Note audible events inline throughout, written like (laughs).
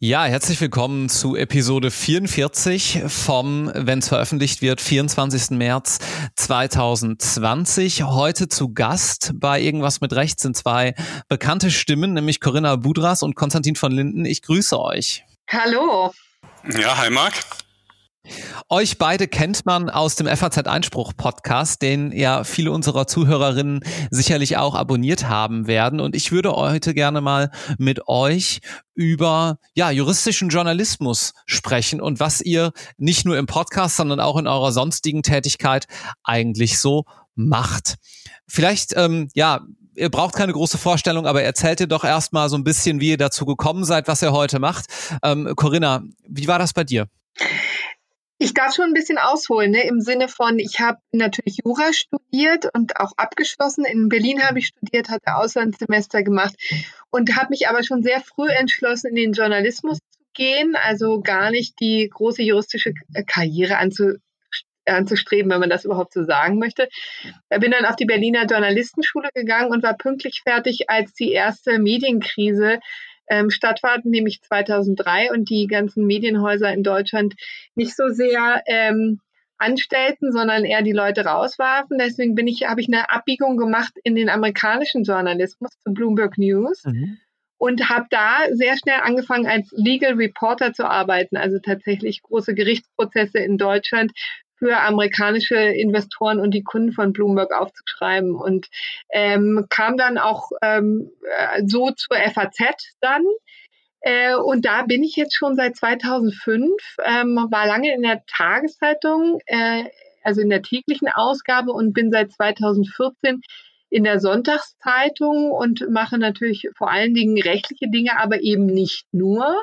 Ja, herzlich willkommen zu Episode 44 vom, wenn es veröffentlicht wird, 24. März 2020. Heute zu Gast bei Irgendwas mit Recht sind zwei bekannte Stimmen, nämlich Corinna Budras und Konstantin von Linden. Ich grüße euch. Hallo. Ja, hi Marc. Euch beide kennt man aus dem FAZ Einspruch Podcast, den ja viele unserer Zuhörerinnen sicherlich auch abonniert haben werden. Und ich würde heute gerne mal mit euch über ja, juristischen Journalismus sprechen und was ihr nicht nur im Podcast, sondern auch in eurer sonstigen Tätigkeit eigentlich so macht. Vielleicht, ähm, ja, ihr braucht keine große Vorstellung, aber erzählt ihr doch erstmal so ein bisschen, wie ihr dazu gekommen seid, was ihr heute macht. Ähm, Corinna, wie war das bei dir? Ich darf schon ein bisschen ausholen, ne? im Sinne von, ich habe natürlich Jura studiert und auch abgeschlossen. In Berlin habe ich studiert, hatte Auslandssemester gemacht und habe mich aber schon sehr früh entschlossen, in den Journalismus zu gehen, also gar nicht die große juristische Karriere anzu, anzustreben, wenn man das überhaupt so sagen möchte. Ich bin dann auf die Berliner Journalistenschule gegangen und war pünktlich fertig, als die erste Medienkrise ähm, stattfand, nämlich 2003 und die ganzen Medienhäuser in Deutschland nicht so sehr ähm, anstellten, sondern eher die Leute rauswarfen. Deswegen bin ich, habe ich eine Abbiegung gemacht in den amerikanischen Journalismus zu Bloomberg News. Mhm. Und habe da sehr schnell angefangen, als Legal Reporter zu arbeiten, also tatsächlich große Gerichtsprozesse in Deutschland für amerikanische Investoren und die Kunden von Bloomberg aufzuschreiben und ähm, kam dann auch ähm, äh, so zur FAZ dann. Äh, und da bin ich jetzt schon seit 2005, ähm, war lange in der Tageszeitung, äh, also in der täglichen Ausgabe und bin seit 2014 in der Sonntagszeitung und mache natürlich vor allen Dingen rechtliche Dinge, aber eben nicht nur.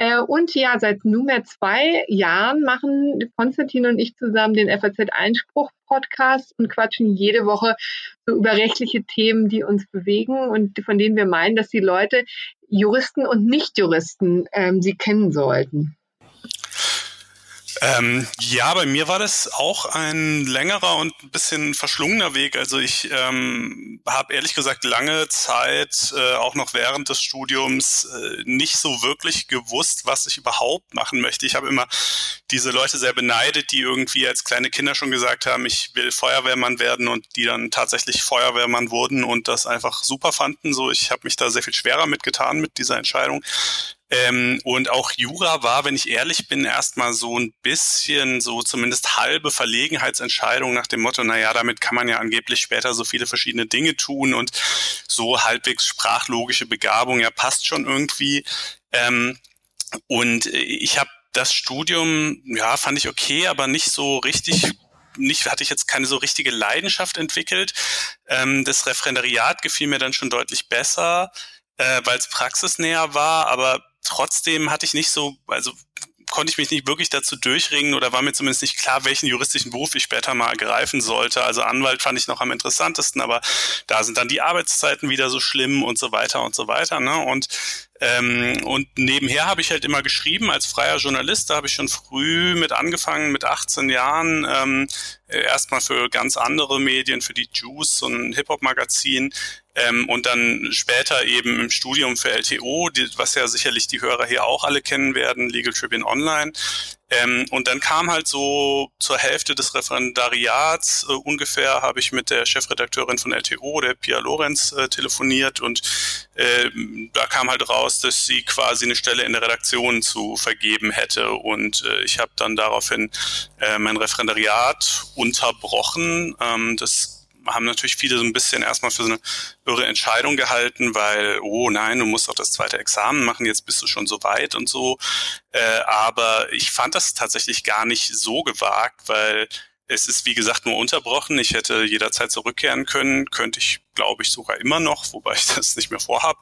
Äh, und ja, seit nunmehr zwei Jahren machen Konstantin und ich zusammen den FAZ Einspruch Podcast und quatschen jede Woche so über rechtliche Themen, die uns bewegen und von denen wir meinen, dass die Leute, Juristen und Nichtjuristen, ähm, sie kennen sollten. Ähm, ja, bei mir war das auch ein längerer und ein bisschen verschlungener Weg. Also ich ähm, habe ehrlich gesagt lange Zeit, äh, auch noch während des Studiums, äh, nicht so wirklich gewusst, was ich überhaupt machen möchte. Ich habe immer diese Leute sehr beneidet, die irgendwie als kleine Kinder schon gesagt haben, ich will Feuerwehrmann werden und die dann tatsächlich Feuerwehrmann wurden und das einfach super fanden. So, ich habe mich da sehr viel schwerer mitgetan mit dieser Entscheidung. Ähm, und auch Jura war, wenn ich ehrlich bin, erstmal so ein bisschen so zumindest halbe Verlegenheitsentscheidung nach dem Motto, naja, damit kann man ja angeblich später so viele verschiedene Dinge tun und so halbwegs sprachlogische Begabung, ja, passt schon irgendwie. Ähm, und ich habe das Studium, ja, fand ich okay, aber nicht so richtig nicht, hatte ich jetzt keine so richtige Leidenschaft entwickelt. Ähm, das Referendariat gefiel mir dann schon deutlich besser, äh, weil es praxisnäher war, aber trotzdem hatte ich nicht so, also konnte ich mich nicht wirklich dazu durchringen oder war mir zumindest nicht klar, welchen juristischen Beruf ich später mal ergreifen sollte. Also Anwalt fand ich noch am interessantesten, aber da sind dann die Arbeitszeiten wieder so schlimm und so weiter und so weiter. Ne? Und ähm, und nebenher habe ich halt immer geschrieben als freier Journalist. Da habe ich schon früh mit angefangen, mit 18 Jahren, ähm, erstmal für ganz andere Medien, für die Juice, so ein Hip-Hop-Magazin, ähm, und dann später eben im Studium für LTO, die, was ja sicherlich die Hörer hier auch alle kennen werden, Legal Tribune Online. Ähm, und dann kam halt so zur Hälfte des Referendariats äh, ungefähr, habe ich mit der Chefredakteurin von LTO, der Pia Lorenz, äh, telefoniert und äh, da kam halt raus, dass sie quasi eine Stelle in der Redaktion zu vergeben hätte und äh, ich habe dann daraufhin äh, mein Referendariat unterbrochen. Ähm, das haben natürlich viele so ein bisschen erstmal für so eine irre Entscheidung gehalten, weil, oh nein, du musst auch das zweite Examen machen, jetzt bist du schon so weit und so. Äh, aber ich fand das tatsächlich gar nicht so gewagt, weil es ist, wie gesagt, nur unterbrochen. Ich hätte jederzeit zurückkehren können, könnte ich glaube ich sogar immer noch, wobei ich (laughs) das nicht mehr vorhab.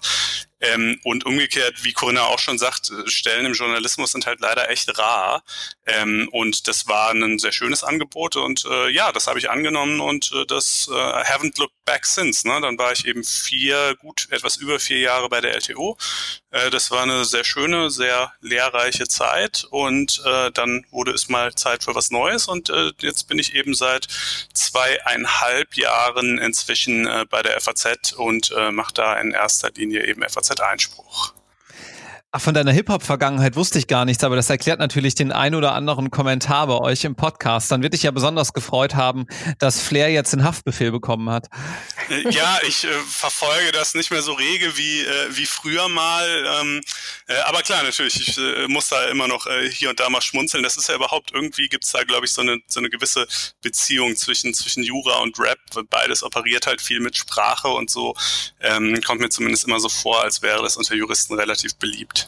Ähm, und umgekehrt, wie Corinna auch schon sagt, Stellen im Journalismus sind halt leider echt rar. Ähm, und das war ein sehr schönes Angebot und äh, ja, das habe ich angenommen und äh, das äh, haven't looked back since. Ne? Dann war ich eben vier, gut etwas über vier Jahre bei der LTO. Äh, das war eine sehr schöne, sehr lehrreiche Zeit und äh, dann wurde es mal Zeit für was Neues und äh, jetzt bin ich eben seit zweieinhalb Jahren inzwischen äh, bei der FAZ und äh, mache da in erster Linie eben FAZ-Einspruch. Ach, von deiner Hip-Hop-Vergangenheit wusste ich gar nichts, aber das erklärt natürlich den ein oder anderen Kommentar bei euch im Podcast. Dann wird dich ja besonders gefreut haben, dass Flair jetzt den Haftbefehl bekommen hat. Äh, ja, ich äh, verfolge das nicht mehr so rege wie, äh, wie früher mal. Ähm, äh, aber klar, natürlich, ich äh, muss da immer noch äh, hier und da mal schmunzeln. Das ist ja überhaupt, irgendwie gibt's da, glaube ich, so eine, so eine gewisse Beziehung zwischen, zwischen Jura und Rap. Beides operiert halt viel mit Sprache und so. Ähm, kommt mir zumindest immer so vor, als wäre das unter Juristen relativ beliebt.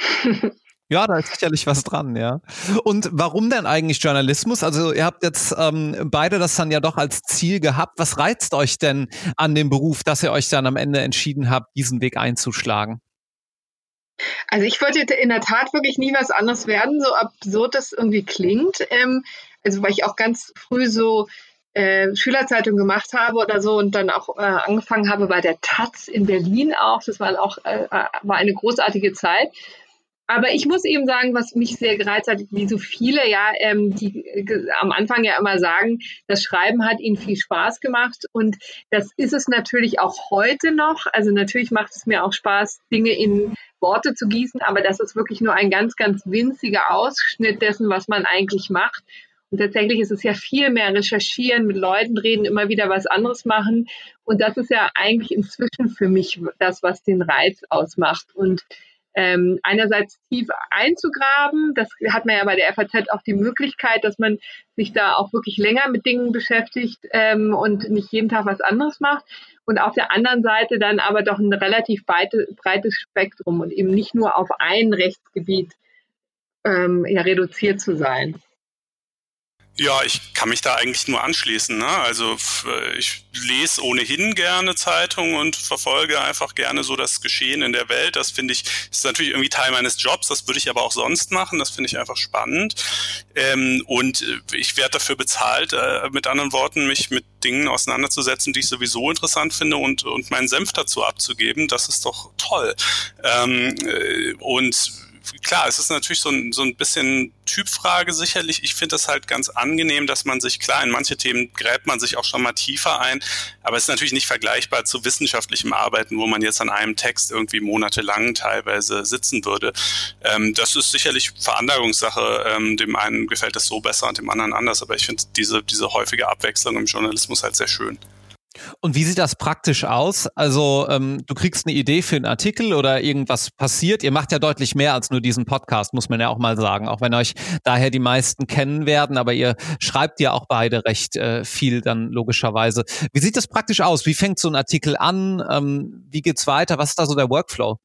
(laughs) Ja, da ist sicherlich was dran, ja. Und warum denn eigentlich Journalismus? Also ihr habt jetzt ähm, beide das dann ja doch als Ziel gehabt. Was reizt euch denn an dem Beruf, dass ihr euch dann am Ende entschieden habt, diesen Weg einzuschlagen? Also ich wollte in der Tat wirklich nie was anderes werden, so absurd das irgendwie klingt. Ähm, also weil ich auch ganz früh so äh, Schülerzeitung gemacht habe oder so und dann auch äh, angefangen habe bei der Taz in Berlin auch. Das war auch äh, äh, war eine großartige Zeit. Aber ich muss eben sagen, was mich sehr gereizt hat, wie so viele ja, ähm, die äh, am Anfang ja immer sagen, das Schreiben hat ihnen viel Spaß gemacht und das ist es natürlich auch heute noch. Also natürlich macht es mir auch Spaß, Dinge in Worte zu gießen, aber das ist wirklich nur ein ganz, ganz winziger Ausschnitt dessen, was man eigentlich macht. Und tatsächlich ist es ja viel mehr recherchieren, mit Leuten reden, immer wieder was anderes machen. Und das ist ja eigentlich inzwischen für mich das, was den Reiz ausmacht. Und ähm, einerseits tief einzugraben, das hat man ja bei der FAZ auch die Möglichkeit, dass man sich da auch wirklich länger mit Dingen beschäftigt ähm, und nicht jeden Tag was anderes macht. Und auf der anderen Seite dann aber doch ein relativ breite, breites Spektrum und eben nicht nur auf ein Rechtsgebiet ähm, ja, reduziert zu sein. Ja, ich kann mich da eigentlich nur anschließen. Ne? Also ich lese ohnehin gerne Zeitungen und verfolge einfach gerne so das Geschehen in der Welt. Das finde ich, ist natürlich irgendwie Teil meines Jobs. Das würde ich aber auch sonst machen. Das finde ich einfach spannend. Ähm, und äh, ich werde dafür bezahlt, äh, mit anderen Worten, mich mit Dingen auseinanderzusetzen, die ich sowieso interessant finde und, und meinen Senf dazu abzugeben. Das ist doch toll. Ähm, äh, und klar, es ist natürlich so ein, so ein bisschen Typfrage sicherlich. Ich finde es halt ganz angenehm, dass man sich, klar, in manche Themen gräbt man sich auch schon mal tiefer ein, aber es ist natürlich nicht vergleichbar zu wissenschaftlichem Arbeiten, wo man jetzt an einem Text irgendwie monatelang teilweise sitzen würde. Ähm, das ist sicherlich Veranlagungssache. Ähm, dem einen gefällt es so besser und dem anderen anders, aber ich finde diese, diese häufige Abwechslung im Journalismus halt sehr schön. Und wie sieht das praktisch aus? Also ähm, du kriegst eine Idee für einen Artikel oder irgendwas passiert. Ihr macht ja deutlich mehr als nur diesen Podcast, muss man ja auch mal sagen. Auch wenn euch daher die meisten kennen werden, aber ihr schreibt ja auch beide recht äh, viel dann logischerweise. Wie sieht das praktisch aus? Wie fängt so ein Artikel an? Ähm, wie geht's weiter? Was ist da so der Workflow?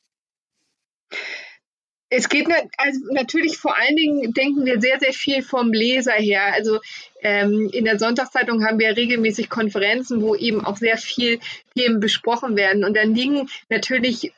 Es geht also natürlich vor allen Dingen, denken wir sehr, sehr viel vom Leser her. Also ähm, in der Sonntagszeitung haben wir regelmäßig Konferenzen, wo eben auch sehr viel Themen besprochen werden. Und dann liegen natürlich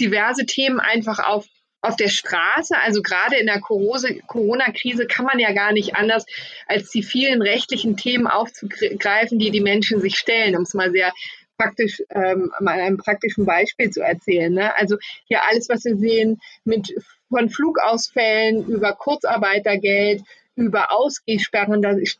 diverse Themen einfach auf auf der Straße, also gerade in der Corona-Krise, kann man ja gar nicht anders, als die vielen rechtlichen Themen aufzugreifen, die die Menschen sich stellen, um es mal sehr praktisch ähm, mal einem praktischen Beispiel zu erzählen. Ne? Also hier alles, was wir sehen, mit von Flugausfällen über Kurzarbeitergeld, über Ausgehsperren, das,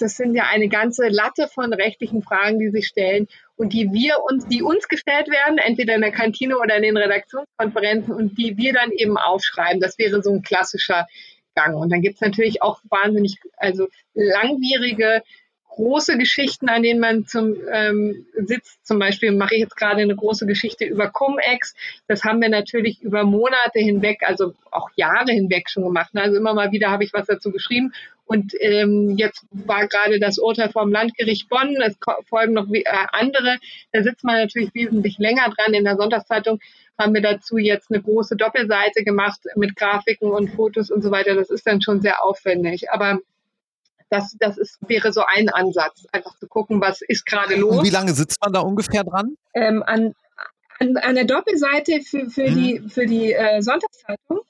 das sind ja eine ganze Latte von rechtlichen Fragen, die sich stellen und die wir uns, die uns gestellt werden, entweder in der Kantine oder in den Redaktionskonferenzen und die wir dann eben aufschreiben. Das wäre so ein klassischer Gang. Und dann gibt es natürlich auch wahnsinnig, also langwierige große Geschichten, an denen man zum ähm, sitzt. Zum Beispiel mache ich jetzt gerade eine große Geschichte über Cum-Ex. Das haben wir natürlich über Monate hinweg, also auch Jahre hinweg schon gemacht. Also immer mal wieder habe ich was dazu geschrieben. Und ähm, jetzt war gerade das Urteil vom Landgericht Bonn. Es folgen noch äh, andere. Da sitzt man natürlich wesentlich länger dran. In der Sonntagszeitung haben wir dazu jetzt eine große Doppelseite gemacht mit Grafiken und Fotos und so weiter. Das ist dann schon sehr aufwendig. Aber Das, das ist, wäre so ein Ansatz, einfach zu gucken, was ist gerade los. Und wie lange sitzt man da ungefähr dran? Ähm, an, an, an der Doppelseite für, für hm. die, für die äh, Sonntagszeitung.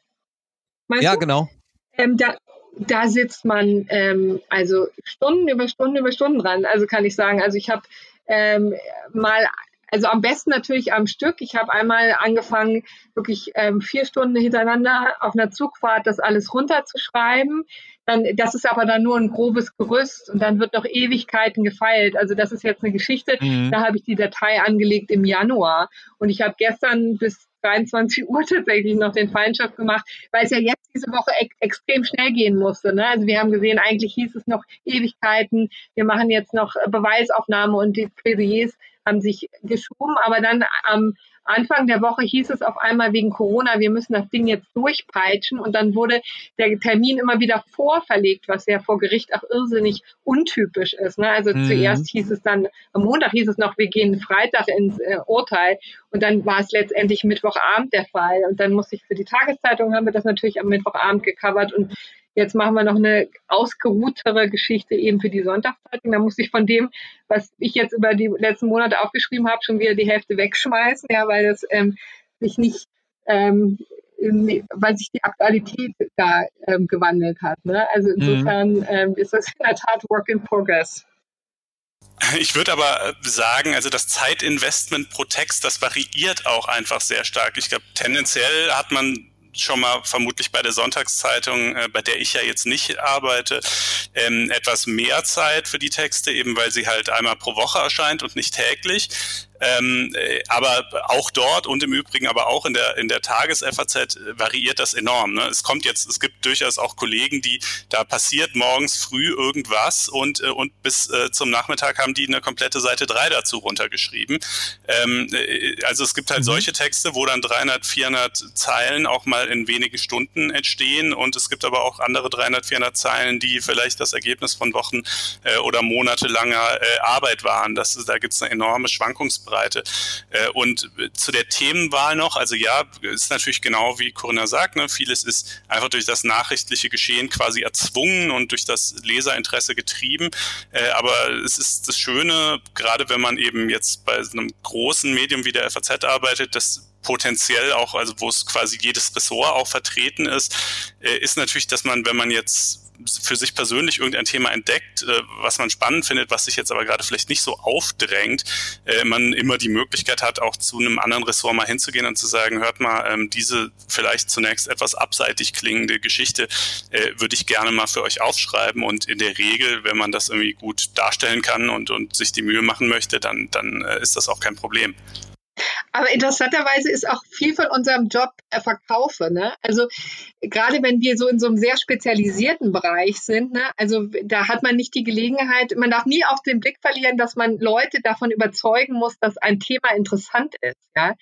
ja, du? genau. Ähm, da, da sitzt man ähm, also Stunden über Stunden über Stunden dran. Also kann ich sagen, also ich habe ähm, mal also am besten natürlich am Stück. Ich habe einmal angefangen, wirklich ähm, vier Stunden hintereinander auf einer Zugfahrt das alles runterzuschreiben. Dann, das ist aber dann nur ein grobes Gerüst und dann wird noch Ewigkeiten gefeilt. Also das ist jetzt eine Geschichte. Mhm. Da habe ich die Datei angelegt im Januar und ich habe gestern bis 23 Uhr tatsächlich noch den Feindschaft gemacht, weil es ja jetzt diese Woche ek extrem schnell gehen musste. Ne? Also wir haben gesehen, eigentlich hieß es noch Ewigkeiten. Wir machen jetzt noch Beweisaufnahme und die Plädoyers haben sich geschoben, aber dann am Anfang der Woche hieß es auf einmal wegen Corona, wir müssen das Ding jetzt durchpeitschen und dann wurde der Termin immer wieder vorverlegt, was ja vor Gericht auch irrsinnig untypisch ist. Ne? Also mhm. zuerst hieß es dann, am Montag hieß es noch, wir gehen Freitag ins äh, Urteil und dann war es letztendlich Mittwochabend der Fall und dann musste ich für die Tageszeitung, haben wir das natürlich am Mittwochabend gecovert und Jetzt machen wir noch eine ausgeruhtere Geschichte eben für die Sonntagszeitung. Da muss ich von dem, was ich jetzt über die letzten Monate aufgeschrieben habe, schon wieder die Hälfte wegschmeißen, ja, weil das ähm, sich nicht, ähm, weil sich die Aktualität da ähm, gewandelt hat. Ne? Also mhm. insofern mhm. ähm, ist das in der Tat Work in Progress. Ich würde aber sagen, also das Zeitinvestment pro Text, das variiert auch einfach sehr stark. Ich glaube, tendenziell hat man schon mal vermutlich bei der Sonntagszeitung, äh, bei der ich ja jetzt nicht arbeite, ähm, etwas mehr Zeit für die Texte, eben weil sie halt einmal pro Woche erscheint und nicht täglich. Ähm, äh, aber auch dort und im Übrigen aber auch in der, in der Tages-FAZ äh, variiert das enorm. Ne? Es kommt jetzt, es gibt durchaus auch Kollegen, die da passiert morgens früh irgendwas und, äh, und bis äh, zum Nachmittag haben die eine komplette Seite 3 dazu runtergeschrieben. Ähm, äh, also es gibt halt mhm. solche Texte, wo dann 300, 400 Zeilen auch mal in wenigen Stunden entstehen und es gibt aber auch andere 300, 400 Zeilen, die vielleicht das Ergebnis von Wochen äh, oder monatelanger äh, Arbeit waren. Das, da gibt es eine enorme Schwankungsbreite Bandbreite. Äh, und zu der Themenwahl noch, also ja, ist natürlich genau wie Corinna sagt, ne, vieles ist einfach durch das nachrichtliche Geschehen quasi erzwungen und durch das Leserinteresse getrieben. Äh, aber es ist das Schöne, gerade wenn man eben jetzt bei einem großen Medium wie der FAZ arbeitet, dass potenziell auch, also wo es quasi jedes Ressort auch vertreten ist, äh, ist natürlich, dass man, wenn man jetzt für sich persönlich irgendein Thema entdeckt, äh, was man spannend findet, was sich jetzt aber gerade vielleicht nicht so aufdrängt, äh, man immer die Möglichkeit hat, auch zu einem anderen Ressort mal hinzugehen und zu sagen, hört mal, ähm, diese vielleicht zunächst etwas abseitig klingende Geschichte äh, würde ich gerne mal für euch aufschreiben und in der Regel, wenn man das irgendwie gut darstellen kann und, und sich die Mühe machen möchte, dann, dann äh, ist das auch kein Problem. Aber interessanterweise ist auch viel von unserem Job äh, Verkaufe. Ne? Also gerade wenn wir so in so einem sehr spezialisierten Bereich sind, ne? also da hat man nicht die Gelegenheit, man darf nie auf den Blick verlieren, dass man Leute davon überzeugen muss, dass ein Thema interessant ist. Ja?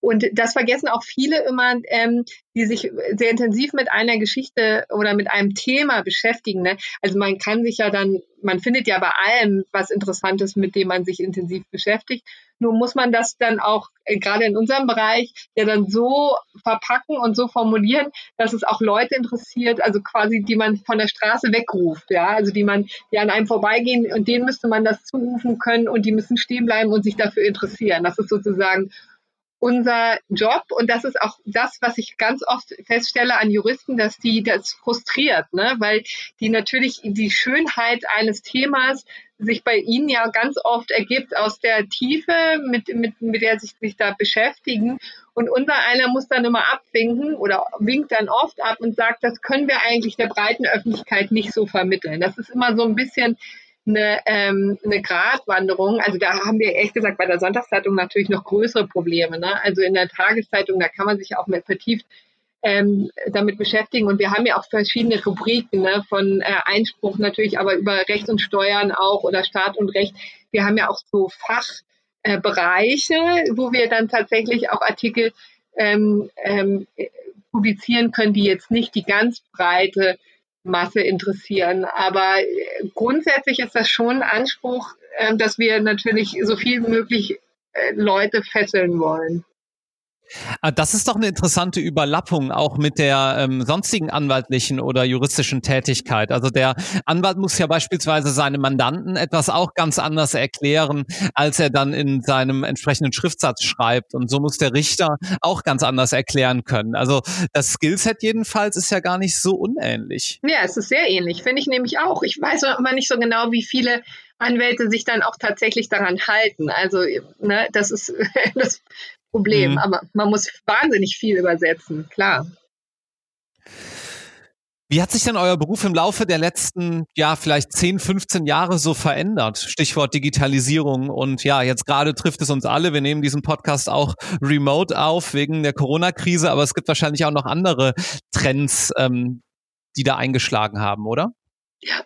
Und das vergessen auch viele immer, ähm, die sich sehr intensiv mit einer Geschichte oder mit einem Thema beschäftigen. Ne? Also man kann sich ja dann, man findet ja bei allem was Interessantes, mit dem man sich intensiv beschäftigt. Nur muss man das dann auch äh, gerade in unserem Bereich ja dann so verpacken und so formulieren, dass es auch Leute interessiert, also quasi die man von der Straße wegruft, ja, also die man, die an einem vorbeigehen und denen müsste man das zurufen können und die müssen stehen bleiben und sich dafür interessieren. Das ist sozusagen unser Job und das ist auch das, was ich ganz oft feststelle an Juristen, dass die das frustriert, ne? weil die natürlich die Schönheit eines Themas sich bei ihnen ja ganz oft ergibt aus der Tiefe, mit, mit, mit der sich, sich da beschäftigen. Und unser einer muss dann immer abwinken oder winkt dann oft ab und sagt, das können wir eigentlich der breiten Öffentlichkeit nicht so vermitteln. Das ist immer so ein bisschen eine, ähm, eine Gratwanderung. Also da haben wir ehrlich gesagt bei der Sonntagszeitung natürlich noch größere Probleme. Ne? Also in der Tageszeitung, da kann man sich auch mehr vertieft ähm, damit beschäftigen. Und wir haben ja auch verschiedene Rubriken ne? von äh, Einspruch natürlich, aber über Recht und Steuern auch oder Staat und Recht. Wir haben ja auch so Fachbereiche, äh, wo wir dann tatsächlich auch Artikel ähm, ähm, publizieren können, die jetzt nicht die ganz breite Masse interessieren. Aber äh, grundsätzlich ist das schon ein Anspruch, ähm, dass wir natürlich so viel möglich äh, Leute fesseln wollen. Ah, das ist doch eine interessante Überlappung auch mit der ähm, sonstigen anwaltlichen oder juristischen Tätigkeit. Also der Anwalt muss ja beispielsweise seinem Mandanten etwas auch ganz anders erklären, als er dann in seinem entsprechenden Schriftsatz schreibt. Und so muss der Richter auch ganz anders erklären können. Also das Skillset jedenfalls ist ja gar nicht so unähnlich. Ja, es ist sehr ähnlich, finde ich nämlich auch. Ich weiß immer nicht so genau, wie viele Anwälte sich dann auch tatsächlich daran halten. Also, ne, das ist (laughs) das Problem. Mhm. Aber man muss wahnsinnig viel übersetzen, klar. Wie hat sich denn euer Beruf im Laufe der letzten, ja, vielleicht 10, 15 Jahre so verändert? Stichwort Digitalisierung. Und ja, jetzt gerade trifft es uns alle. Wir nehmen diesen Podcast auch remote auf wegen der Corona-Krise, aber es gibt wahrscheinlich auch noch andere Trends, ähm, die da eingeschlagen haben, oder? Ja,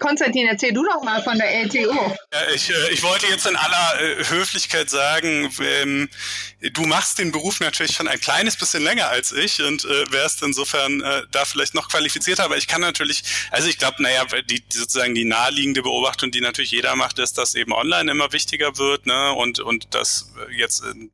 Konstantin, erzähl du doch mal von der LTO. Ja, ich, äh, ich wollte jetzt in aller äh, Höflichkeit sagen, ähm, du machst den Beruf natürlich schon ein kleines bisschen länger als ich und äh, wärst insofern äh, da vielleicht noch qualifizierter, aber ich kann natürlich, also ich glaube, naja, die, die sozusagen die naheliegende Beobachtung, die natürlich jeder macht, ist, dass eben online immer wichtiger wird, ne, und, und dass jetzt in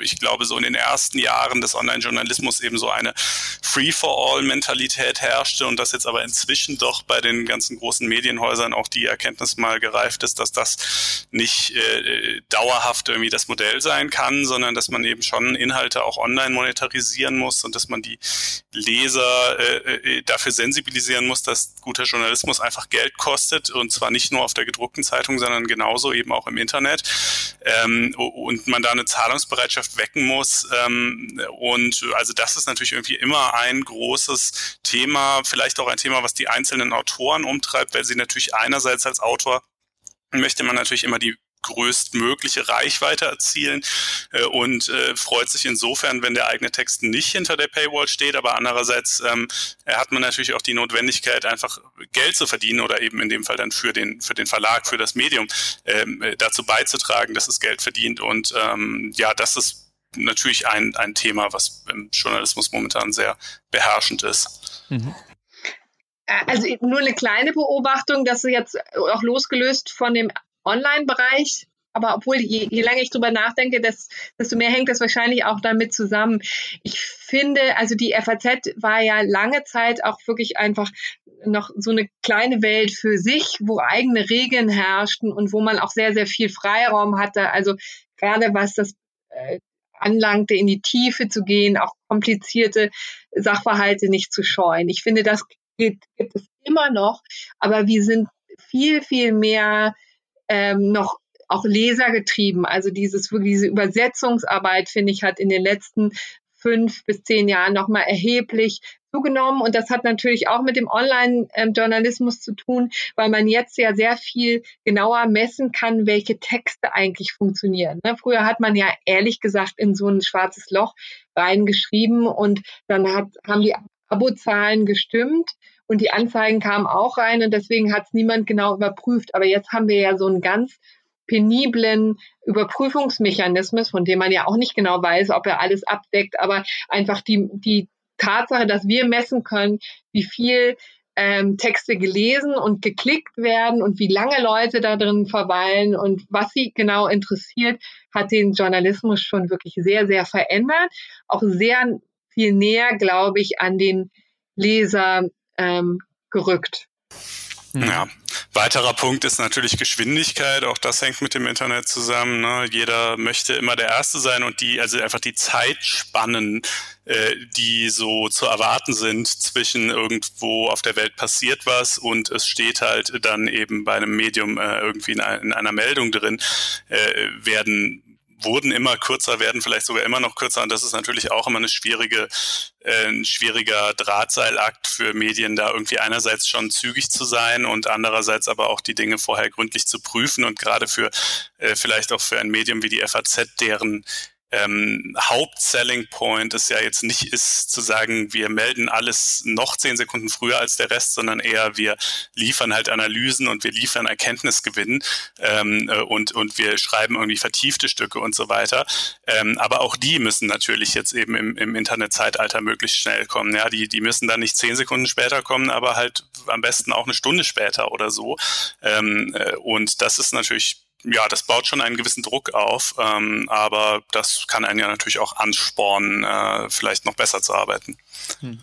ich glaube, so in den ersten Jahren des Online-Journalismus eben so eine Free-for-all-Mentalität herrschte und dass jetzt aber inzwischen doch bei den ganzen großen Medienhäusern auch die Erkenntnis mal gereift ist, dass das nicht äh, dauerhaft irgendwie das Modell sein kann, sondern dass man eben schon Inhalte auch online monetarisieren muss und dass man die Leser äh, äh dafür sensibilisieren muss, dass guter Journalismus einfach Geld kostet und zwar nicht nur auf der gedruckten Zeitung, sondern genauso eben auch im Internet. Ähm, und man da eine Zahlungsbereitschaft Gesellschaft wecken muss. Ähm, und also das ist natürlich irgendwie immer ein großes Thema, vielleicht auch ein Thema, was die einzelnen Autoren umtreibt, weil sie natürlich einerseits als Autor möchte man natürlich immer die größtmögliche Reichweite erzielen äh, und äh, freut sich insofern, wenn der eigene Text nicht hinter der Paywall steht, aber andererseits ähm, hat man natürlich auch die Notwendigkeit, einfach Geld zu verdienen oder eben in dem Fall dann für den für den Verlag, für das Medium ähm, dazu beizutragen, dass es Geld verdient und ähm, ja, das ist natürlich ein, ein Thema, was im Journalismus momentan sehr beherrschend ist. Mhm. Also nur eine kleine Beobachtung, dass jetzt auch losgelöst von dem Online-Bereich. Aber obwohl, je, je länger ich drüber nachdenke, desto, desto mehr hängt das wahrscheinlich auch damit zusammen. Ich finde, also die FAZ war ja lange Zeit auch wirklich einfach noch so eine kleine Welt für sich, wo eigene Regeln herrschten und wo man auch sehr, sehr viel Freiraum hatte. Also gerade was das äh, anlangte, in die Tiefe zu gehen, auch komplizierte Sachverhalte nicht zu scheuen. Ich finde, das gibt, gibt es immer noch, aber wir sind viel, viel mehr ähm, noch auch lesergetrieben. Also dieses diese Übersetzungsarbeit, finde ich, hat in den letzten fünf bis zehn Jahren nochmal erheblich zugenommen. Und das hat natürlich auch mit dem Online-Journalismus zu tun, weil man jetzt ja sehr viel genauer messen kann, welche Texte eigentlich funktionieren. Ne? Früher hat man ja ehrlich gesagt in so ein schwarzes Loch reingeschrieben und dann hat, haben die Abozahlen gestimmt und die Anzeigen kamen auch rein und deswegen hat es niemand genau überprüft. Aber jetzt haben wir ja so einen ganz peniblen Überprüfungsmechanismus, von dem man ja auch nicht genau weiß, ob er alles abdeckt, aber einfach die, die Tatsache, dass wir messen können, wie viel ähm, Texte gelesen und geklickt werden und wie lange Leute da drin verweilen und was sie genau interessiert, hat den Journalismus schon wirklich sehr, sehr verändert. Auch sehr viel näher, glaube ich, an den Leser ähm, gerückt. Mhm. Ja, weiterer Punkt ist natürlich Geschwindigkeit. Auch das hängt mit dem Internet zusammen. Ne? Jeder möchte immer der Erste sein und die, also einfach die Zeitspannen, äh, die so zu erwarten sind zwischen irgendwo auf der Welt passiert was und es steht halt dann eben bei einem Medium äh, irgendwie in, in, einer Meldung drin, äh, werden wurden immer kürzer, werden vielleicht sogar immer noch kürzer. Und das ist natürlich auch immer eine schwierige, äh, ein schwieriger Drahtseilakt für Medien, da irgendwie einerseits schon zügig zu sein und andererseits aber auch die Dinge vorher gründlich zu prüfen und gerade für äh, vielleicht auch für ein Medium wie die FAZ, deren ähm, Hauptselling Point ist ja jetzt nicht ist zu sagen, wir melden alles noch zehn Sekunden früher als der Rest, sondern eher wir liefern halt Analysen und wir liefern Erkenntnisgewinn ähm, äh, und, und wir schreiben irgendwie vertiefte Stücke und so weiter. Ähm, aber auch die müssen natürlich jetzt eben im, im Internetzeitalter möglichst schnell kommen. Ja, die, die müssen dann nicht zehn Sekunden später kommen, aber halt am besten auch eine Stunde später oder so. Ähm, äh, und das ist natürlich ja, das baut schon einen gewissen Druck auf, ähm, aber das kann einen ja natürlich auch anspornen, äh, vielleicht noch besser zu arbeiten. Hm.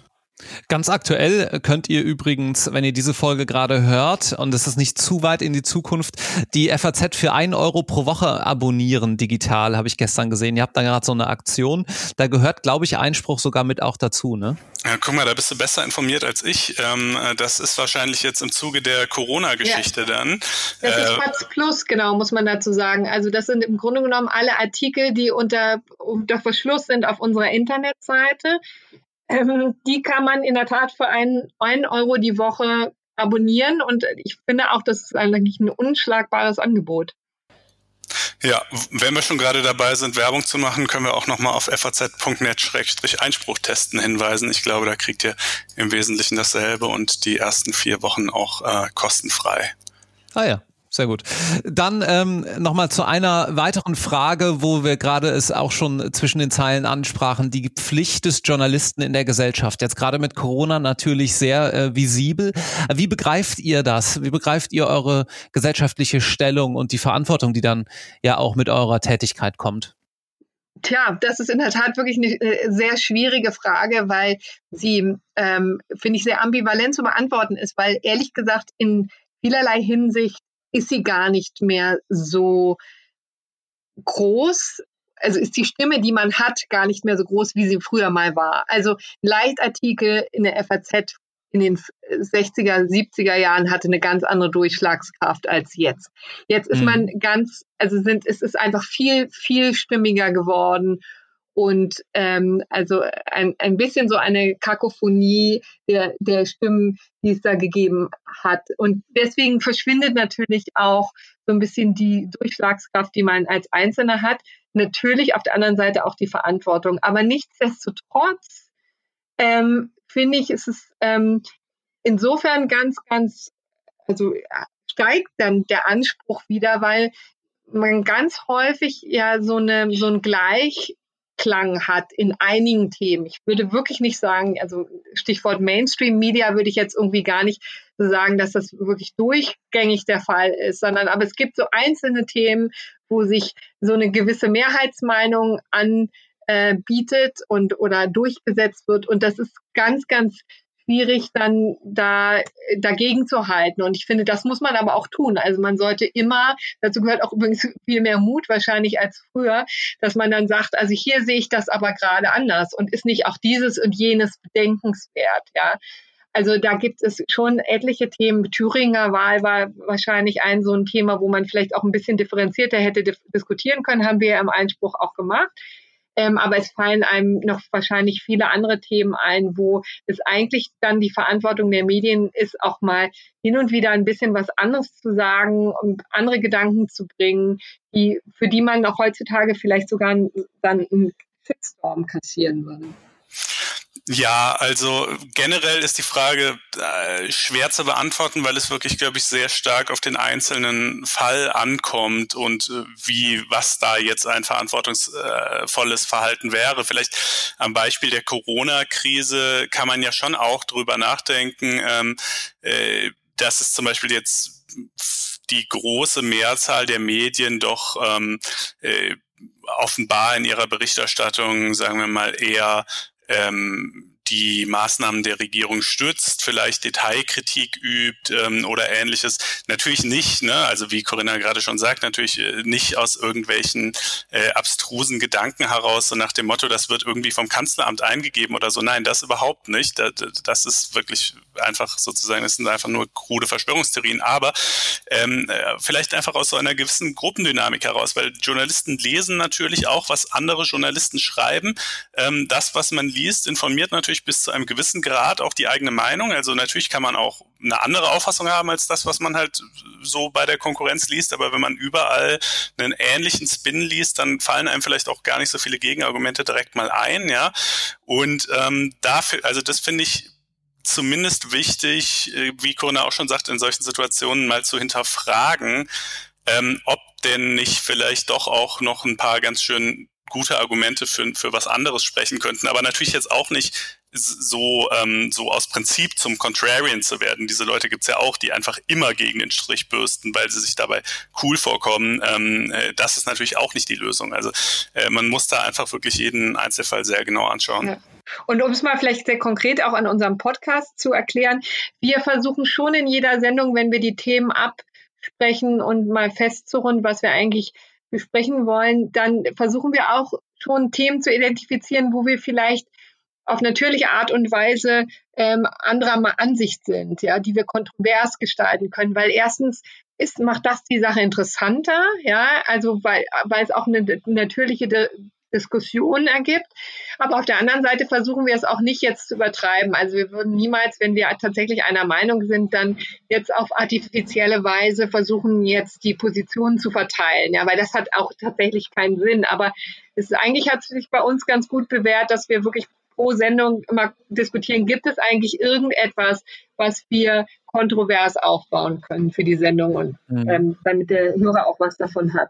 Ganz aktuell könnt ihr übrigens, wenn ihr diese Folge gerade hört, und es ist nicht zu weit in die Zukunft, die FAZ für einen Euro pro Woche abonnieren digital, habe ich gestern gesehen. Ihr habt da gerade so eine Aktion. Da gehört, glaube ich, Einspruch sogar mit auch dazu, ne? Ja, guck mal, da bist du besser informiert als ich. Ähm, das ist wahrscheinlich jetzt im Zuge der Corona-Geschichte ja. dann. Das ist FAZ äh, Plus, genau, muss man dazu sagen. Also das sind im Grunde genommen alle Artikel, die unter, unter Verschluss sind auf unserer Internetseite. Ähm, die kann man in der Tat für einen, einen Euro die Woche abonnieren und ich finde auch, das ist eigentlich ein unschlagbares Angebot. Ja, wenn wir schon gerade dabei sind, Werbung zu machen, können wir auch nochmal auf faz.net-einspruch testen hinweisen. Ich glaube, da kriegt ihr im Wesentlichen dasselbe und die ersten vier Wochen auch äh, kostenfrei. Ah ja, sehr gut. Dann ähm, nochmal zu einer weiteren Frage, wo wir gerade es auch schon zwischen den Zeilen ansprachen, die Pflicht des Journalisten in der Gesellschaft. Jetzt gerade mit Corona natürlich sehr äh, visibel. Wie begreift ihr das? Wie begreift ihr eure gesellschaftliche Stellung und die Verantwortung, die dann ja auch mit eurer Tätigkeit kommt? Tja, das ist in der Tat wirklich eine äh, sehr schwierige Frage, weil sie, ähm, finde ich, sehr ambivalent zu beantworten ist, weil ehrlich gesagt in vielerlei Hinsicht ist sie gar nicht mehr so groß. Also ist die Stimme, die man hat, gar nicht mehr so groß, wie sie früher mal war. Also ein Leitartikel in der FAZ in den 60er, 70er Jahren hatte eine ganz andere Durchschlagskraft als jetzt. Jetzt ist mhm. man ganz, also sind, es ist einfach viel, viel stimmiger geworden und ähm, also ein, ein bisschen so eine Kakophonie der, der Stimmen, die es da gegeben hat. Und deswegen verschwindet natürlich auch so ein bisschen die Durchschlagskraft, die man als Einzelner hat. Natürlich auf der anderen Seite auch die Verantwortung. Aber nichtsdestotrotz ähm, finde ich, ist es ähm, insofern ganz, ganz, also steigt dann der Anspruch wieder, weil man ganz häufig ja so eine so ein Gleich Klang hat in einigen Themen. Ich würde wirklich nicht sagen, also Stichwort Mainstream Media würde ich jetzt irgendwie gar nicht sagen, dass das wirklich durchgängig der Fall ist, sondern aber es gibt so einzelne Themen, wo sich so eine gewisse Mehrheitsmeinung anbietet und oder durchgesetzt wird. Und das ist ganz, ganz schwierig, dann da dagegen zu halten. Und ich finde, das muss man aber auch tun. Also man sollte immer, dazu gehört auch übrigens viel mehr Mut wahrscheinlich als früher, dass man dann sagt, also hier sehe ich das aber gerade anders und ist nicht auch dieses und jenes bedenkenswert, ja. Also da gibt es schon etliche Themen. Thüringer Wahl war wahrscheinlich ein so ein Thema, wo man vielleicht auch ein bisschen differenzierter hätte diskutieren können, haben wir ja im Einspruch auch gemacht. Ähm, aber es fallen einem noch wahrscheinlich viele andere Themen ein, wo es eigentlich dann die Verantwortung der Medien ist, auch mal hin und wieder ein bisschen was anderes zu sagen und andere Gedanken zu bringen, die, für die man auch heutzutage vielleicht sogar dann einen Shitstorm kassieren würde. Ja, also generell ist die Frage äh, schwer zu beantworten, weil es wirklich, glaube ich, sehr stark auf den einzelnen Fall ankommt und äh, wie, was da jetzt ein verantwortungsvolles Verhalten wäre. Vielleicht am Beispiel der Corona-Krise kann man ja schon auch drüber nachdenken, ähm, äh, dass es zum Beispiel jetzt die große Mehrzahl der Medien doch ähm, äh, offenbar in ihrer Berichterstattung, sagen wir mal, eher ähm, die Maßnahmen der Regierung stützt, vielleicht Detailkritik übt ähm, oder ähnliches. Natürlich nicht, ne? also wie Corinna gerade schon sagt, natürlich äh, nicht aus irgendwelchen äh, abstrusen Gedanken heraus, so nach dem Motto, das wird irgendwie vom Kanzleramt eingegeben oder so. Nein, das überhaupt nicht. Das, das ist wirklich einfach sozusagen, das sind einfach nur krude Verschwörungstheorien, aber ähm, äh, vielleicht einfach aus so einer gewissen Gruppendynamik heraus, weil Journalisten lesen natürlich auch, was andere Journalisten schreiben. Ähm, das, was man liest, informiert natürlich natürlich bis zu einem gewissen Grad auch die eigene Meinung. Also natürlich kann man auch eine andere Auffassung haben als das, was man halt so bei der Konkurrenz liest. Aber wenn man überall einen ähnlichen Spin liest, dann fallen einem vielleicht auch gar nicht so viele Gegenargumente direkt mal ein, ja. Und ähm, dafür, also das finde ich zumindest wichtig, äh, wie Corona auch schon sagt, in solchen Situationen mal zu hinterfragen, ähm, ob denn nicht vielleicht doch auch noch ein paar ganz schön gute Argumente für, für was anderes sprechen könnten, aber natürlich jetzt auch nicht so, ähm, so aus Prinzip zum Contrarian zu werden. Diese Leute gibt's ja auch, die einfach immer gegen den Strich bürsten, weil sie sich dabei cool vorkommen. Ähm, äh, das ist natürlich auch nicht die Lösung. Also äh, man muss da einfach wirklich jeden Einzelfall sehr genau anschauen. Ja. Und um es mal vielleicht sehr konkret auch an unserem Podcast zu erklären, wir versuchen schon in jeder Sendung, wenn wir die Themen absprechen und mal festzurren, was wir eigentlich besprechen wollen, dann versuchen wir auch schon Themen zu identifizieren, wo wir vielleicht auf natürliche Art und Weise ähm, anderer Ansicht sind, ja, die wir kontrovers gestalten können, weil erstens ist, macht das die Sache interessanter, ja, also weil, weil es auch eine natürliche Diskussion ergibt. Aber auf der anderen Seite versuchen wir es auch nicht jetzt zu übertreiben. Also wir würden niemals, wenn wir tatsächlich einer Meinung sind, dann jetzt auf artifizielle Weise versuchen, jetzt die Positionen zu verteilen. Ja, weil das hat auch tatsächlich keinen Sinn. Aber es eigentlich hat sich bei uns ganz gut bewährt, dass wir wirklich pro Sendung immer diskutieren, gibt es eigentlich irgendetwas, was wir kontrovers aufbauen können für die Sendung und mhm. ähm, damit der Hörer auch was davon hat.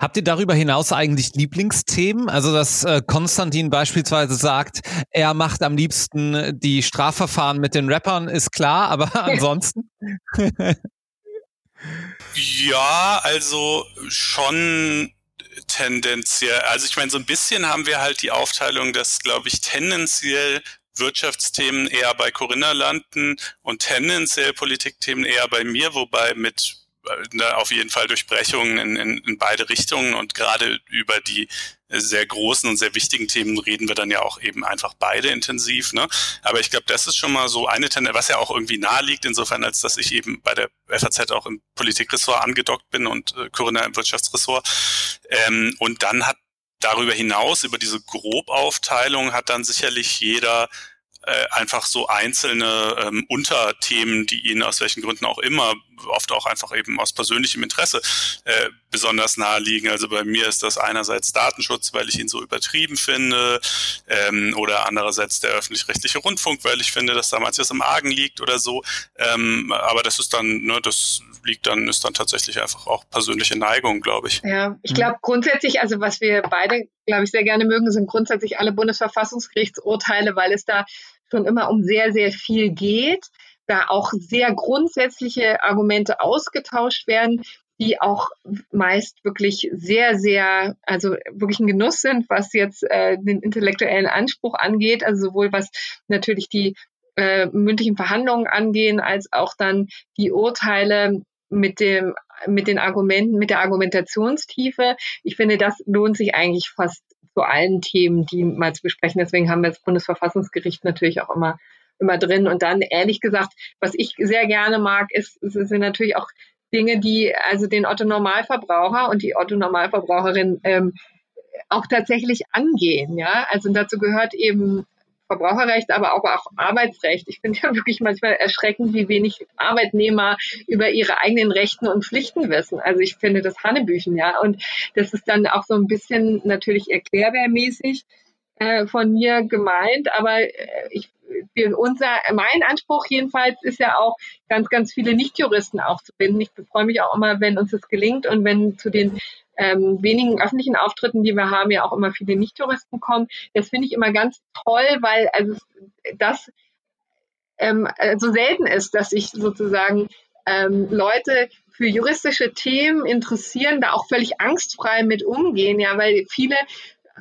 Habt ihr darüber hinaus eigentlich Lieblingsthemen? Also, dass äh, Konstantin beispielsweise sagt, er macht am liebsten die Strafverfahren mit den Rappern, ist klar, aber (laughs) ansonsten? ja, also schon tendenziell. Also ich meine, so ein bisschen haben wir halt die Aufteilung, dass, glaube ich, tendenziell Wirtschaftsthemen eher bei Corinna landen und tendenziell Politikthemen eher bei mir, wobei mit ne, auf jeden Fall Durchbrechungen in, in, in beide Richtungen und gerade über die sehr großen und sehr wichtigen Themen reden wir dann ja auch eben einfach beide intensiv. Ne? Aber ich glaube, das ist schon mal so eine Tendenz, was ja auch irgendwie nahe liegt, insofern, als dass ich eben bei der FAZ auch im Politikressort angedockt bin und äh, Corinna im Wirtschaftsressort. Ähm, und dann hat darüber hinaus, über diese Grobaufteilung, hat dann sicherlich jeder äh, einfach so einzelne ähm, Unterthemen, die ihn aus welchen Gründen auch immer, oft auch einfach eben aus persönlichem Interesse äh, besonders nahe liegen. Also bei mir ist das einerseits Datenschutz, weil ich ihn so übertrieben finde, ähm, oder andererseits der öffentlich-rechtliche Rundfunk, weil ich finde, dass damals was im Argen liegt oder so. Ähm, aber das ist dann, ne, das liegt dann, ist dann tatsächlich einfach auch persönliche Neigung, glaube ich. Ja, ich glaube grundsätzlich, also was wir beide, glaube ich, sehr gerne mögen, sind grundsätzlich alle Bundesverfassungsgerichtsurteile, weil es da schon immer um sehr, sehr viel geht, da auch sehr grundsätzliche Argumente ausgetauscht werden, die auch meist wirklich sehr, sehr, also wirklich ein Genuss sind, was jetzt äh, den intellektuellen Anspruch angeht, also sowohl was natürlich die äh, mündlichen Verhandlungen angehen, als auch dann die Urteile mit dem mit den Argumenten, mit der Argumentationstiefe. Ich finde, das lohnt sich eigentlich fast zu allen Themen, die mal zu besprechen. Deswegen haben wir das Bundesverfassungsgericht natürlich auch immer, immer drin. Und dann, ehrlich gesagt, was ich sehr gerne mag, ist, sind natürlich auch Dinge, die also den Otto Normalverbraucher und die Otto Normalverbraucherin ähm, auch tatsächlich angehen. Ja, also dazu gehört eben Verbraucherrecht, aber auch, auch Arbeitsrecht. Ich finde ja (laughs) wirklich manchmal erschreckend, wie wenig Arbeitnehmer über ihre eigenen Rechten und Pflichten wissen. Also ich finde das Hannebüchen, ja. Und das ist dann auch so ein bisschen natürlich erklärwehrmäßig äh, von mir gemeint, aber äh, ich unser, mein Anspruch jedenfalls ist ja auch, ganz, ganz viele Nichtjuristen aufzubinden. Ich freue mich auch immer, wenn uns das gelingt und wenn zu den ähm, wenigen öffentlichen Auftritten, die wir haben, ja auch immer viele Nicht-Touristen kommen. Das finde ich immer ganz toll, weil also das ähm, so selten ist, dass ich sozusagen ähm, Leute für juristische Themen interessieren, da auch völlig angstfrei mit umgehen, ja, weil viele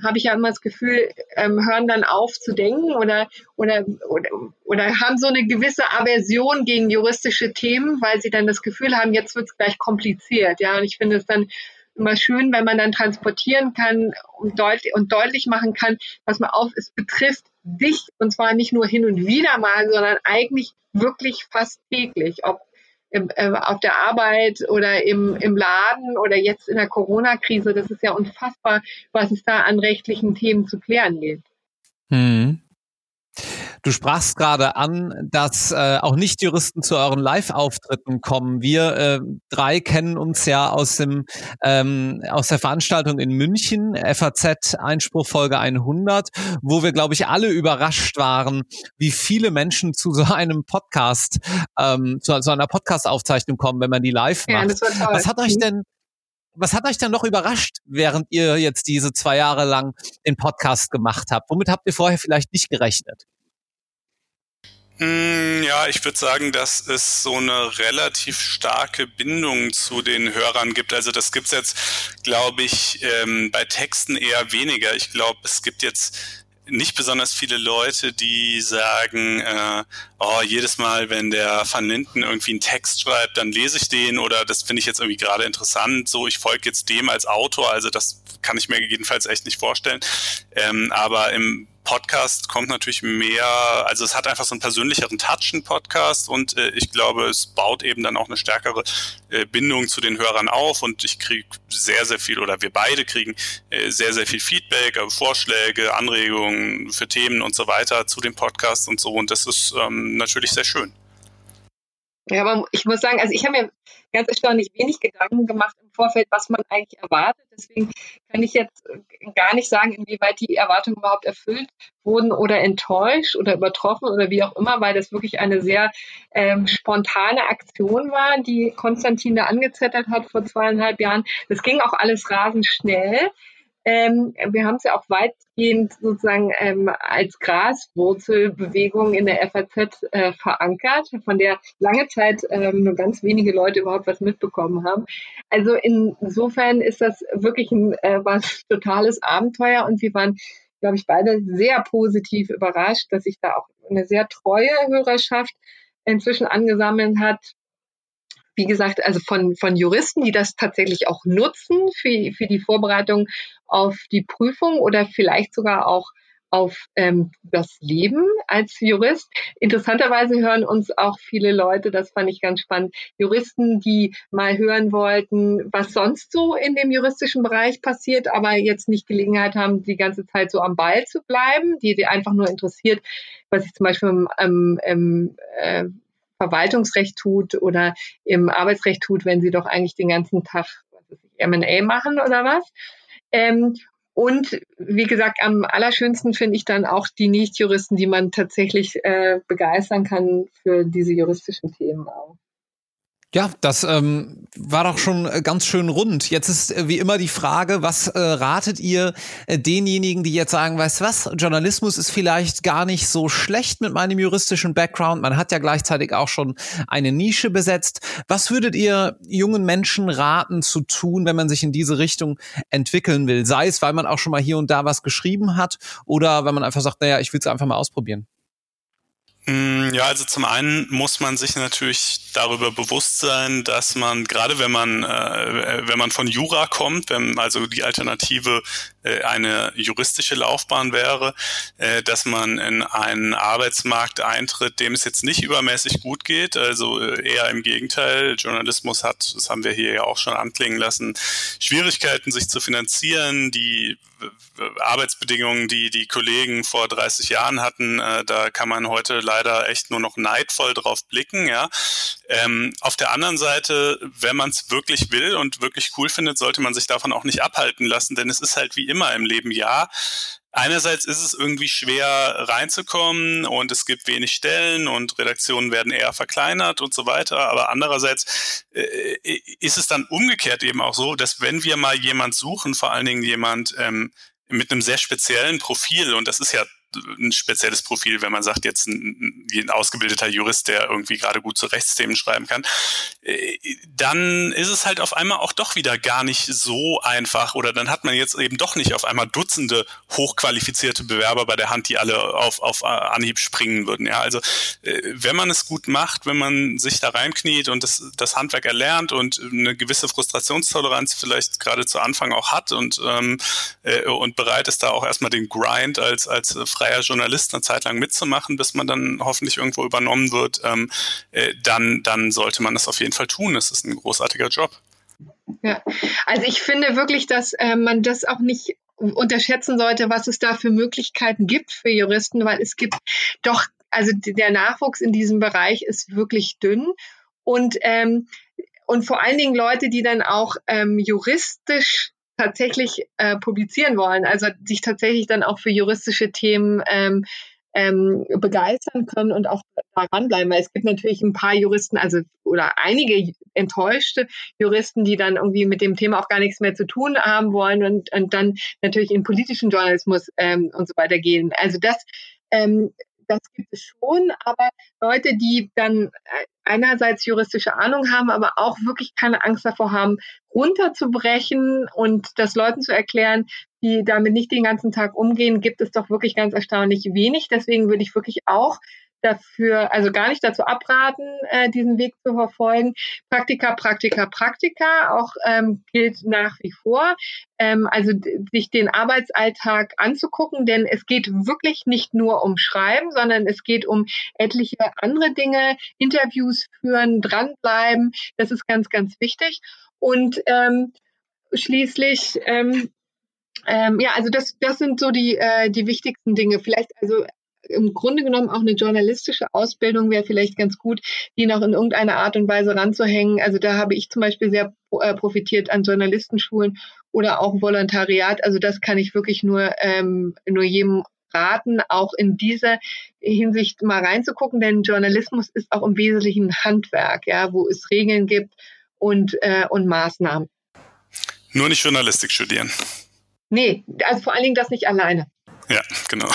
habe ich ja immer das Gefühl, ähm, hören dann auf zu denken oder, oder, oder, oder haben so eine gewisse Aversion gegen juristische Themen, weil sie dann das Gefühl haben, jetzt wird es gleich kompliziert. Ja, und ich finde es dann immer schön, wenn man dann transportieren kann und deutlich, und deutlich machen kann, was man auf, es betrifft dich und zwar nicht nur hin und wieder mal, sondern eigentlich wirklich fast täglich, ob im, äh, auf der Arbeit oder im, im Laden oder jetzt in der Corona-Krise. Das ist ja unfassbar, was es da an rechtlichen Themen zu klären gibt. Hm. Du sprachst gerade an, dass äh, auch Nicht-Juristen zu euren Live-Auftritten kommen. Wir äh, drei kennen uns ja aus dem ähm, aus der Veranstaltung in München, FAZ Einspruch Folge 100, wo wir, glaube ich, alle überrascht waren, wie viele Menschen zu so einem Podcast, ähm, zu, zu einer Podcast-Aufzeichnung kommen, wenn man die live macht. Ja. Was hat euch denn was hat euch dann noch überrascht, während ihr jetzt diese zwei Jahre lang den Podcast gemacht habt? Womit habt ihr vorher vielleicht nicht gerechnet? Hm, ja, ich würde sagen, dass es so eine relativ starke Bindung zu den Hörern gibt. Also das gibt's jetzt, glaube ich, ähm, bei Texten eher weniger. Ich glaube, es gibt jetzt nicht besonders viele Leute, die sagen, äh, oh, jedes Mal, wenn der Van Linden irgendwie einen Text schreibt, dann lese ich den oder das finde ich jetzt irgendwie gerade interessant, so ich folge jetzt dem als Autor, also das kann ich mir jedenfalls echt nicht vorstellen. Ähm, aber im Podcast kommt natürlich mehr, also es hat einfach so einen persönlicheren Touch, ein Podcast und äh, ich glaube, es baut eben dann auch eine stärkere äh, Bindung zu den Hörern auf und ich kriege sehr, sehr viel oder wir beide kriegen äh, sehr, sehr viel Feedback, äh, Vorschläge, Anregungen für Themen und so weiter zu dem Podcast und so und das ist ähm, natürlich sehr schön. Ja, aber ich muss sagen, also ich habe mir ganz erstaunlich wenig Gedanken gemacht im Vorfeld, was man eigentlich erwartet. Deswegen kann ich jetzt äh, gar nicht sagen, inwieweit die Erwartungen überhaupt erfüllt wurden oder enttäuscht oder übertroffen oder wie auch immer, weil das wirklich eine sehr ähm, spontane Aktion war, die Konstantin da angezettert hat vor zweieinhalb Jahren. Das ging auch alles rasend schnell. Ähm, wir haben es ja auch weitgehend sozusagen ähm, als Graswurzelbewegung in der FAZ äh, verankert, von der lange Zeit ähm, nur ganz wenige Leute überhaupt was mitbekommen haben. Also insofern ist das wirklich ein äh, was totales Abenteuer und wir waren, glaube ich, beide sehr positiv überrascht, dass sich da auch eine sehr treue Hörerschaft inzwischen angesammelt hat, wie gesagt, also von, von Juristen, die das tatsächlich auch nutzen für, für die Vorbereitung auf die Prüfung oder vielleicht sogar auch auf ähm, das Leben als Jurist. Interessanterweise hören uns auch viele Leute, das fand ich ganz spannend, Juristen, die mal hören wollten, was sonst so in dem juristischen Bereich passiert, aber jetzt nicht Gelegenheit haben, die ganze Zeit so am Ball zu bleiben, die, die einfach nur interessiert, was ich zum Beispiel im, im, im äh, Verwaltungsrecht tut oder im Arbeitsrecht tut, wenn sie doch eigentlich den ganzen Tag M&A machen oder was. Ähm, und wie gesagt, am allerschönsten finde ich dann auch die Nichtjuristen, die man tatsächlich äh, begeistern kann für diese juristischen Themen auch. Ja, das ähm, war doch schon äh, ganz schön rund. Jetzt ist äh, wie immer die Frage, was äh, ratet ihr äh, denjenigen, die jetzt sagen, weißt was, Journalismus ist vielleicht gar nicht so schlecht mit meinem juristischen Background. Man hat ja gleichzeitig auch schon eine Nische besetzt. Was würdet ihr jungen Menschen raten zu tun, wenn man sich in diese Richtung entwickeln will? Sei es, weil man auch schon mal hier und da was geschrieben hat oder wenn man einfach sagt, naja, ich will es einfach mal ausprobieren. Mm, ja, also zum einen muss man sich natürlich darüber bewusst sein, dass man gerade wenn man äh, wenn man von Jura kommt, wenn also die Alternative äh, eine juristische Laufbahn wäre, äh, dass man in einen Arbeitsmarkt eintritt, dem es jetzt nicht übermäßig gut geht, also äh, eher im Gegenteil. Journalismus hat, das haben wir hier ja auch schon anklingen lassen, Schwierigkeiten, sich zu finanzieren, die Arbeitsbedingungen, die die Kollegen vor 30 Jahren hatten, äh, da kann man heute leider echt nur noch neidvoll drauf blicken. Ja, ähm, auf der anderen Seite, wenn man es wirklich will und wirklich cool findet, sollte man sich davon auch nicht abhalten lassen, denn es ist halt wie immer im Leben ja. Einerseits ist es irgendwie schwer reinzukommen und es gibt wenig Stellen und Redaktionen werden eher verkleinert und so weiter. Aber andererseits äh, ist es dann umgekehrt eben auch so, dass wenn wir mal jemand suchen, vor allen Dingen jemand ähm, mit einem sehr speziellen Profil, und das ist ja ein spezielles Profil, wenn man sagt, jetzt ein, ein ausgebildeter Jurist, der irgendwie gerade gut zu Rechtsthemen schreiben kann, äh, dann ist es halt auf einmal auch doch wieder gar nicht so einfach oder dann hat man jetzt eben doch nicht auf einmal Dutzende hochqualifizierte Bewerber bei der Hand, die alle auf, auf Anhieb springen würden. Ja, also äh, wenn man es gut macht, wenn man sich da reinkniet und das, das Handwerk erlernt und eine gewisse Frustrationstoleranz vielleicht gerade zu Anfang auch hat und, ähm, äh, und bereit ist, da auch erstmal den Grind als, als freier Journalist eine Zeit lang mitzumachen, bis man dann hoffentlich irgendwo übernommen wird, ähm, äh, dann, dann sollte man das auf jeden Fall tun. Es ist ein großartiger Job. Ja, also ich finde wirklich, dass äh, man das auch nicht unterschätzen sollte, was es da für Möglichkeiten gibt für Juristen, weil es gibt doch, also der Nachwuchs in diesem Bereich ist wirklich dünn und ähm, und vor allen Dingen Leute, die dann auch ähm, juristisch tatsächlich äh, publizieren wollen, also sich tatsächlich dann auch für juristische Themen ähm, ähm, begeistern können und auch daran bleiben. Weil es gibt natürlich ein paar Juristen, also oder einige enttäuschte Juristen, die dann irgendwie mit dem Thema auch gar nichts mehr zu tun haben wollen und, und dann natürlich in politischen Journalismus ähm, und so weiter gehen. Also das ähm, das gibt es schon, aber Leute, die dann äh, einerseits juristische Ahnung haben, aber auch wirklich keine Angst davor haben, runterzubrechen und das Leuten zu erklären, die damit nicht den ganzen Tag umgehen, gibt es doch wirklich ganz erstaunlich wenig. Deswegen würde ich wirklich auch dafür, also gar nicht dazu abraten, äh, diesen Weg zu verfolgen. Praktika, Praktika, Praktika auch ähm, gilt nach wie vor. Ähm, also sich den Arbeitsalltag anzugucken, denn es geht wirklich nicht nur um Schreiben, sondern es geht um etliche andere Dinge, Interviews führen, dranbleiben. Das ist ganz, ganz wichtig. Und ähm, schließlich ähm, ähm, ja, also das, das sind so die, äh, die wichtigsten Dinge. Vielleicht also im Grunde genommen auch eine journalistische Ausbildung wäre vielleicht ganz gut, die noch in irgendeiner Art und Weise ranzuhängen. Also da habe ich zum Beispiel sehr äh, profitiert an Journalistenschulen oder auch Volontariat. Also das kann ich wirklich nur, ähm, nur jedem raten, auch in dieser Hinsicht mal reinzugucken, denn Journalismus ist auch im Wesentlichen Handwerk, ja, wo es Regeln gibt und, äh, und Maßnahmen. Nur nicht Journalistik studieren. Nee, also vor allen Dingen das nicht alleine. Ja, genau.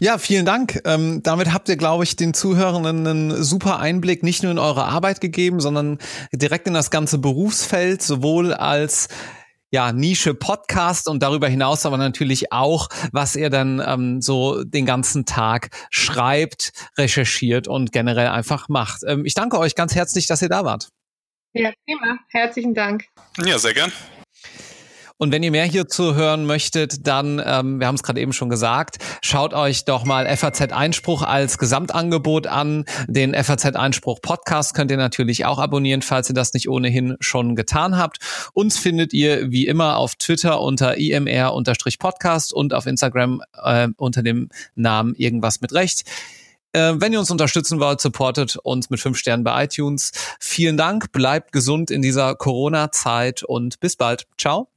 Ja, vielen Dank. Ähm, damit habt ihr, glaube ich, den Zuhörern einen super Einblick nicht nur in eure Arbeit gegeben, sondern direkt in das ganze Berufsfeld, sowohl als ja, Nische Podcast und darüber hinaus aber natürlich auch, was ihr dann ähm, so den ganzen Tag schreibt, recherchiert und generell einfach macht. Ähm, ich danke euch ganz herzlich, dass ihr da wart. Ja, prima. Herzlichen Dank. Ja, sehr gern. Und wenn ihr mehr hierzu hören möchtet, dann, ähm, wir haben es gerade eben schon gesagt, schaut euch doch mal FAZ Einspruch als Gesamtangebot an. Den FAZ Einspruch Podcast könnt ihr natürlich auch abonnieren, falls ihr das nicht ohnehin schon getan habt. Uns findet ihr wie immer auf Twitter unter imr-podcast und auf Instagram äh, unter dem Namen irgendwas mit Recht. Äh, wenn ihr uns unterstützen wollt, supportet uns mit fünf Sternen bei iTunes. Vielen Dank, bleibt gesund in dieser Corona-Zeit und bis bald. Ciao.